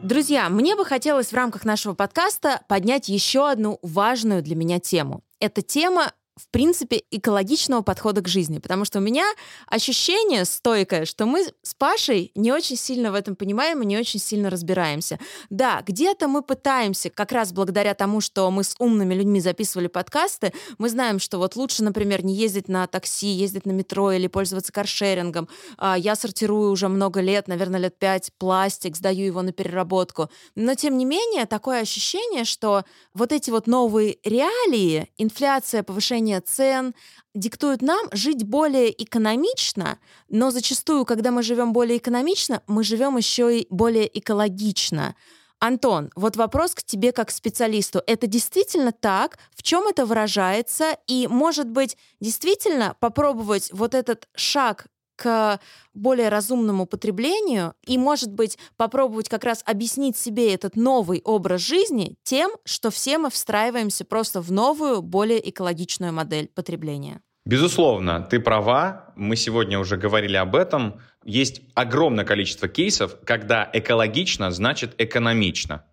Друзья, мне бы хотелось в рамках нашего подкаста поднять еще одну важную для меня тему. Эта тема в принципе, экологичного подхода к жизни. Потому что у меня ощущение стойкое, что мы с Пашей не очень сильно в этом понимаем и не очень сильно разбираемся. Да, где-то мы пытаемся, как раз благодаря тому, что мы с умными людьми записывали подкасты, мы знаем, что вот лучше, например, не ездить на такси, ездить на метро или пользоваться каршерингом. А, я сортирую уже много лет, наверное, лет пять, пластик, сдаю его на переработку. Но, тем не менее, такое ощущение, что вот эти вот новые реалии, инфляция, повышение повышение цен диктуют нам жить более экономично, но зачастую, когда мы живем более экономично, мы живем еще и более экологично. Антон, вот вопрос к тебе как специалисту. Это действительно так? В чем это выражается? И, может быть, действительно попробовать вот этот шаг к более разумному потреблению и, может быть, попробовать как раз объяснить себе этот новый образ жизни тем, что все мы встраиваемся просто в новую, более экологичную модель потребления. Безусловно, ты права. Мы сегодня уже говорили об этом. Есть огромное количество кейсов, когда экологично значит экономично.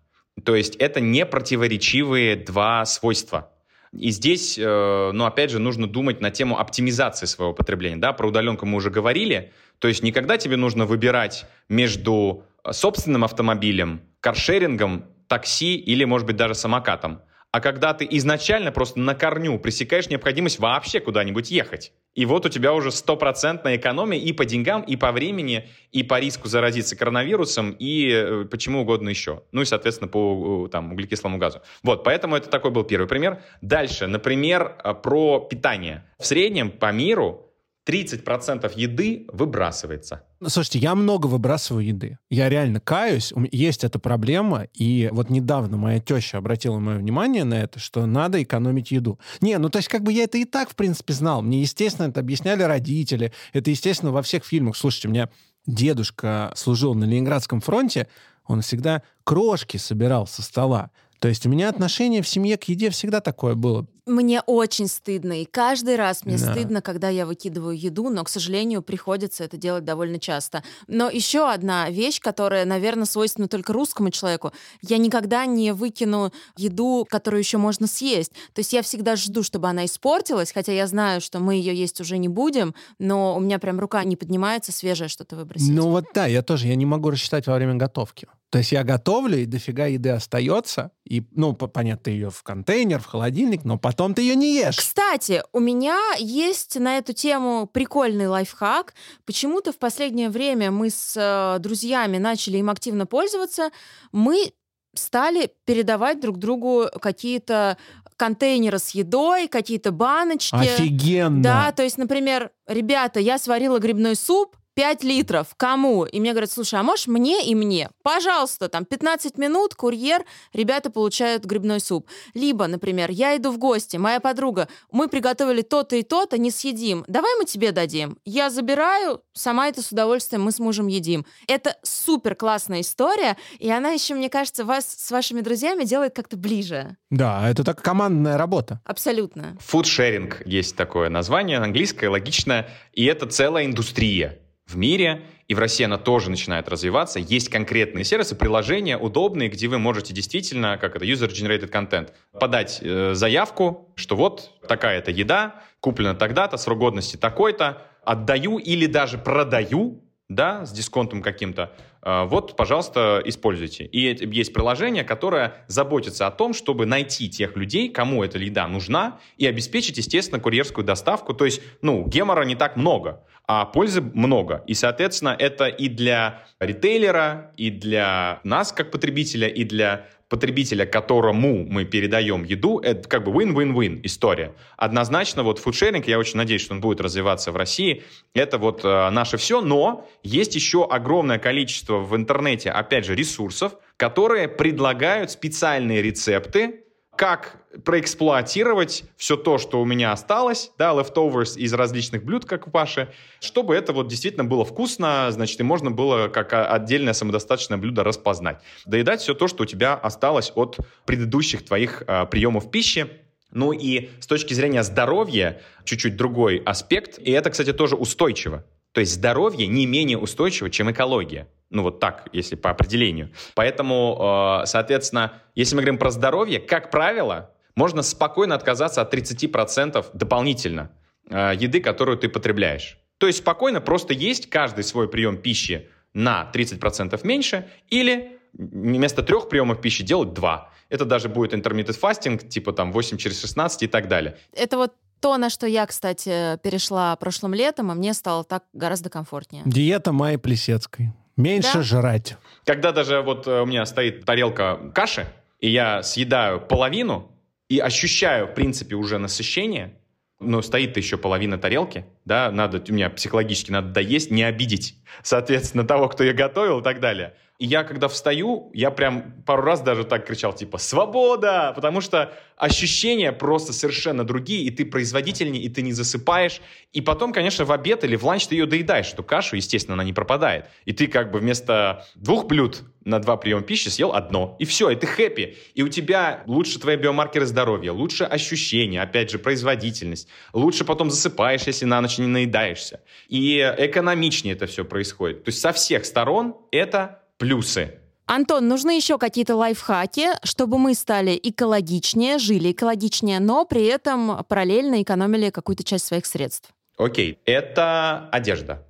То есть это не противоречивые два свойства. И здесь, э, ну, опять же, нужно думать на тему оптимизации своего потребления. Да, про удаленку мы уже говорили. То есть никогда тебе нужно выбирать между собственным автомобилем, каршерингом, такси или, может быть, даже самокатом. А когда ты изначально просто на корню пресекаешь необходимость вообще куда-нибудь ехать. И вот у тебя уже стопроцентная экономия и по деньгам, и по времени, и по риску заразиться коронавирусом, и э, почему угодно еще. Ну и, соответственно, по там, углекислому газу. Вот, поэтому это такой был первый пример. Дальше, например, э, про питание. В среднем по миру 30% еды выбрасывается. Ну, слушайте, я много выбрасываю еды. Я реально каюсь, есть эта проблема, и вот недавно моя теща обратила мое внимание на это, что надо экономить еду. Не, ну то есть как бы я это и так, в принципе, знал. Мне, естественно, это объясняли родители. Это, естественно, во всех фильмах. Слушайте, у меня дедушка служил на Ленинградском фронте, он всегда крошки собирал со стола. То есть у меня отношение в семье к еде всегда такое было. Мне очень стыдно, и каждый раз мне да. стыдно, когда я выкидываю еду, но, к сожалению, приходится это делать довольно часто. Но еще одна вещь, которая, наверное, свойственна только русскому человеку. Я никогда не выкину еду, которую еще можно съесть. То есть я всегда жду, чтобы она испортилась, хотя я знаю, что мы ее есть уже не будем, но у меня прям рука не поднимается свежее что-то выбросить. Ну вот да, я тоже, я не могу рассчитать во время готовки. То есть я готовлю, и дофига еды остается, и, ну, понятно, ее в контейнер, в холодильник, но потом ты ее не ешь. Кстати, у меня есть на эту тему прикольный лайфхак. Почему-то в последнее время мы с э, друзьями начали им активно пользоваться. Мы стали передавать друг другу какие-то контейнеры с едой, какие-то баночки. Офигенно! Да, то есть, например, ребята, я сварила грибной суп, 5 литров. Кому? И мне говорят, слушай, а можешь мне и мне? Пожалуйста, там 15 минут, курьер, ребята получают грибной суп. Либо, например, я иду в гости, моя подруга, мы приготовили то-то и то-то, не съедим. Давай мы тебе дадим. Я забираю, сама это с удовольствием мы с мужем едим. Это супер классная история, и она еще, мне кажется, вас с вашими друзьями делает как-то ближе. Да, это так командная работа. Абсолютно. Фудшеринг есть такое название, английское, логичное, и это целая индустрия в мире, и в России она тоже начинает развиваться. Есть конкретные сервисы, приложения удобные, где вы можете действительно, как это, user-generated content, подать э, заявку, что вот такая-то еда, куплена тогда-то, срок годности такой-то, отдаю или даже продаю, да, с дисконтом каким-то, вот, пожалуйста, используйте. И есть приложение, которое заботится о том, чтобы найти тех людей, кому эта еда нужна, и обеспечить, естественно, курьерскую доставку. То есть, ну, гемора не так много. а пользы много. И, соответственно, это и для ритейлера, и для нас, как потребителя, и для потребителя, которому мы передаем еду, это как бы win-win-win история. Однозначно вот фудшеринг, я очень надеюсь, что он будет развиваться в России, это вот э, наше все, но есть еще огромное количество в интернете, опять же, ресурсов, которые предлагают специальные рецепты, как проэксплуатировать все то, что у меня осталось, да, leftovers из различных блюд, как у Паши, чтобы это вот действительно было вкусно, значит, и можно было как отдельное самодостаточное блюдо распознать. Доедать все то, что у тебя осталось от предыдущих твоих э, приемов пищи, ну и с точки зрения здоровья, чуть-чуть другой аспект, и это, кстати, тоже устойчиво. То есть здоровье не менее устойчиво, чем экология. Ну вот так, если по определению. Поэтому, э, соответственно, если мы говорим про здоровье, как правило, можно спокойно отказаться от 30% дополнительно э, еды, которую ты потребляешь. То есть спокойно просто есть каждый свой прием пищи на 30% меньше или вместо трех приемов пищи делать два. Это даже будет intermittent fasting, типа там 8 через 16 и так далее. Это вот то, на что я, кстати, перешла прошлым летом, и мне стало так гораздо комфортнее. Диета Майи Плесецкой. Меньше да? жрать. Когда даже вот э, у меня стоит тарелка каши, и я съедаю половину, и ощущаю, в принципе, уже насыщение, но стоит еще половина тарелки, да, надо, у меня психологически надо доесть, не обидеть, соответственно, того, кто я готовил и так далее. И я, когда встаю, я прям пару раз даже так кричал, типа, «Свобода!» Потому что ощущения просто совершенно другие, и ты производительнее, и ты не засыпаешь. И потом, конечно, в обед или в ланч ты ее доедаешь, эту кашу, естественно, она не пропадает. И ты как бы вместо двух блюд на два приема пищи съел одно. И все, и ты хэппи. И у тебя лучше твои биомаркеры здоровья, лучше ощущения, опять же, производительность. Лучше потом засыпаешь, если на ночь не наедаешься. И экономичнее это все происходит. То есть со всех сторон это плюсы. Антон, нужны еще какие-то лайфхаки, чтобы мы стали экологичнее, жили экологичнее, но при этом параллельно экономили какую-то часть своих средств? Окей, это одежда.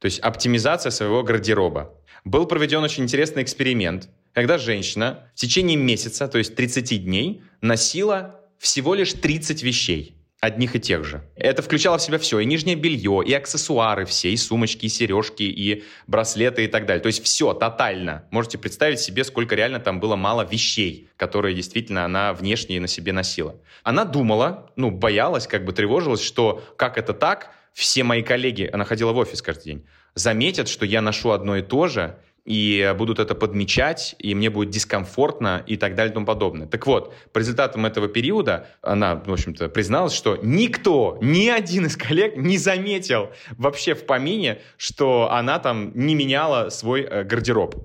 То есть оптимизация своего гардероба. Был проведен очень интересный эксперимент, когда женщина в течение месяца, то есть 30 дней, носила всего лишь 30 вещей одних и тех же. Это включало в себя все, и нижнее белье, и аксессуары все, и сумочки, и сережки, и браслеты и так далее. То есть все, тотально. Можете представить себе, сколько реально там было мало вещей, которые действительно она внешне на себе носила. Она думала, ну, боялась, как бы тревожилась, что как это так, все мои коллеги, она ходила в офис каждый день, заметят, что я ношу одно и то же, и будут это подмечать, и мне будет дискомфортно и так далее и тому подобное. Так вот, по результатам этого периода она, в общем-то, призналась, что никто, ни один из коллег не заметил вообще в помине, что она там не меняла свой э, гардероб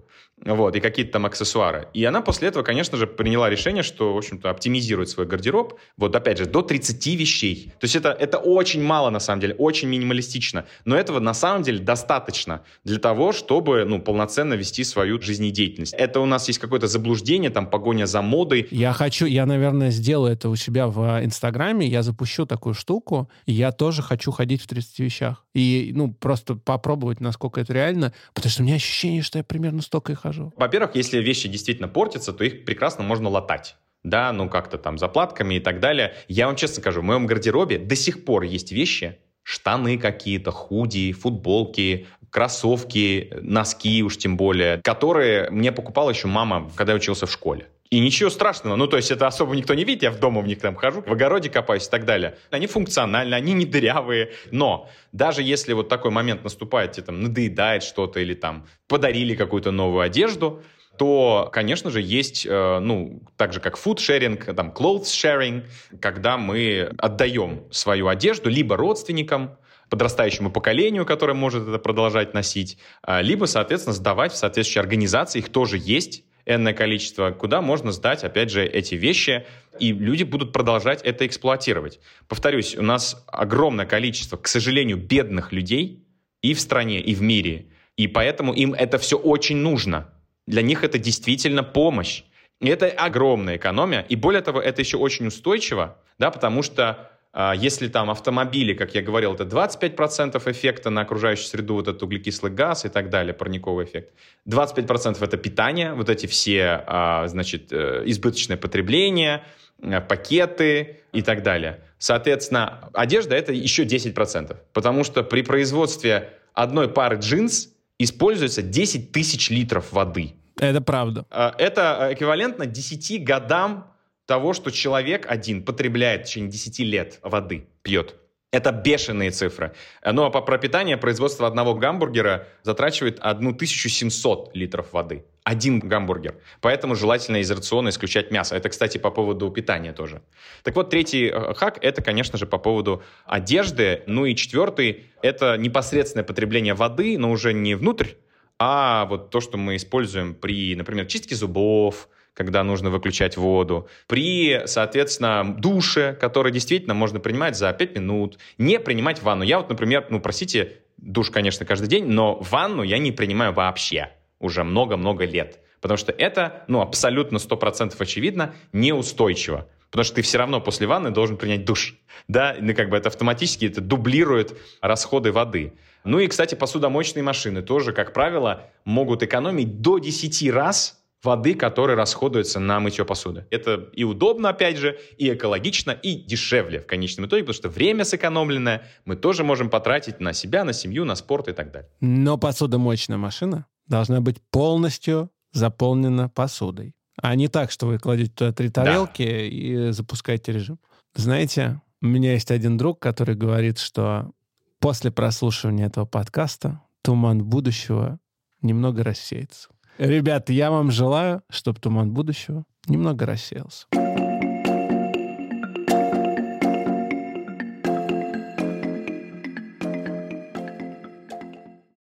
вот, и какие-то там аксессуары. И она после этого, конечно же, приняла решение, что, в общем-то, оптимизирует свой гардероб, вот, опять же, до 30 вещей. То есть это, это очень мало, на самом деле, очень минималистично, но этого, на самом деле, достаточно для того, чтобы, ну, полноценно вести свою жизнедеятельность. Это у нас есть какое-то заблуждение, там, погоня за модой. Я хочу, я, наверное, сделаю это у себя в Инстаграме, я запущу такую штуку, и я тоже хочу ходить в 30 вещах. И, ну, просто попробовать, насколько это реально, потому что у меня ощущение, что я примерно столько и хожу. Во-первых, если вещи действительно портятся, то их прекрасно можно латать да, ну как-то там заплатками и так далее. Я вам честно скажу, в моем гардеробе до сих пор есть вещи, штаны какие-то, худи, футболки, кроссовки, носки уж тем более, которые мне покупала еще мама, когда я учился в школе. И ничего страшного, ну то есть это особо никто не видит, я в дома в них там хожу, в огороде копаюсь и так далее. Они функциональны, они не дырявые, но даже если вот такой момент наступает, тебе там надоедает что-то или там подарили какую-то новую одежду, то, конечно же, есть, э, ну, так же как food sharing, там, clothes sharing, когда мы отдаем свою одежду либо родственникам, подрастающему поколению, которое может это продолжать носить, а, либо, соответственно, сдавать в соответствующие организации, их тоже есть, энное количество, куда можно сдать, опять же, эти вещи, и люди будут продолжать это эксплуатировать. Повторюсь, у нас огромное количество, к сожалению, бедных людей и в стране, и в мире, и поэтому им это все очень нужно. Для них это действительно помощь. И это огромная экономия, и более того, это еще очень устойчиво, да, потому что если там автомобили, как я говорил, это 25% эффекта на окружающую среду, вот этот углекислый газ и так далее, парниковый эффект. 25% это питание, вот эти все, а, значит, э, избыточное потребление, э, пакеты и так далее. Соответственно, одежда — это еще 10%. Потому что при производстве одной пары джинс используется 10 тысяч литров воды. Это правда. Э, это эквивалентно 10 годам того, что человек один потребляет в течение 10 лет воды, пьет. Это бешеные цифры. Ну а по пропитанию производство одного гамбургера затрачивает 1700 литров воды. Один гамбургер. Поэтому желательно из рациона исключать мясо. Это, кстати, по поводу питания тоже. Так вот, третий э, хак — это, конечно же, по поводу одежды. Ну и четвертый — это непосредственное потребление воды, но уже не внутрь, а вот то, что мы используем при, например, чистке зубов, когда нужно выключать воду, при, соответственно, душе, который действительно можно принимать за 5 минут, не принимать ванну. Я вот, например, ну, простите, душ, конечно, каждый день, но ванну я не принимаю вообще уже много-много лет. Потому что это, ну, абсолютно 100% очевидно, неустойчиво. Потому что ты все равно после ванны должен принять душ. Да, ну, как бы это автоматически, это дублирует расходы воды. Ну и, кстати, посудомоечные машины тоже, как правило, могут экономить до 10 раз воды, которая расходуется на мытье посуды. Это и удобно, опять же, и экологично, и дешевле в конечном итоге, потому что время сэкономленное мы тоже можем потратить на себя, на семью, на спорт и так далее. Но посудомоечная машина должна быть полностью заполнена посудой. А не так, что вы кладете туда три тарелки да. и запускаете режим. Знаете, у меня есть один друг, который говорит, что после прослушивания этого подкаста туман будущего немного рассеется. Ребята, я вам желаю, чтобы туман будущего немного рассеялся.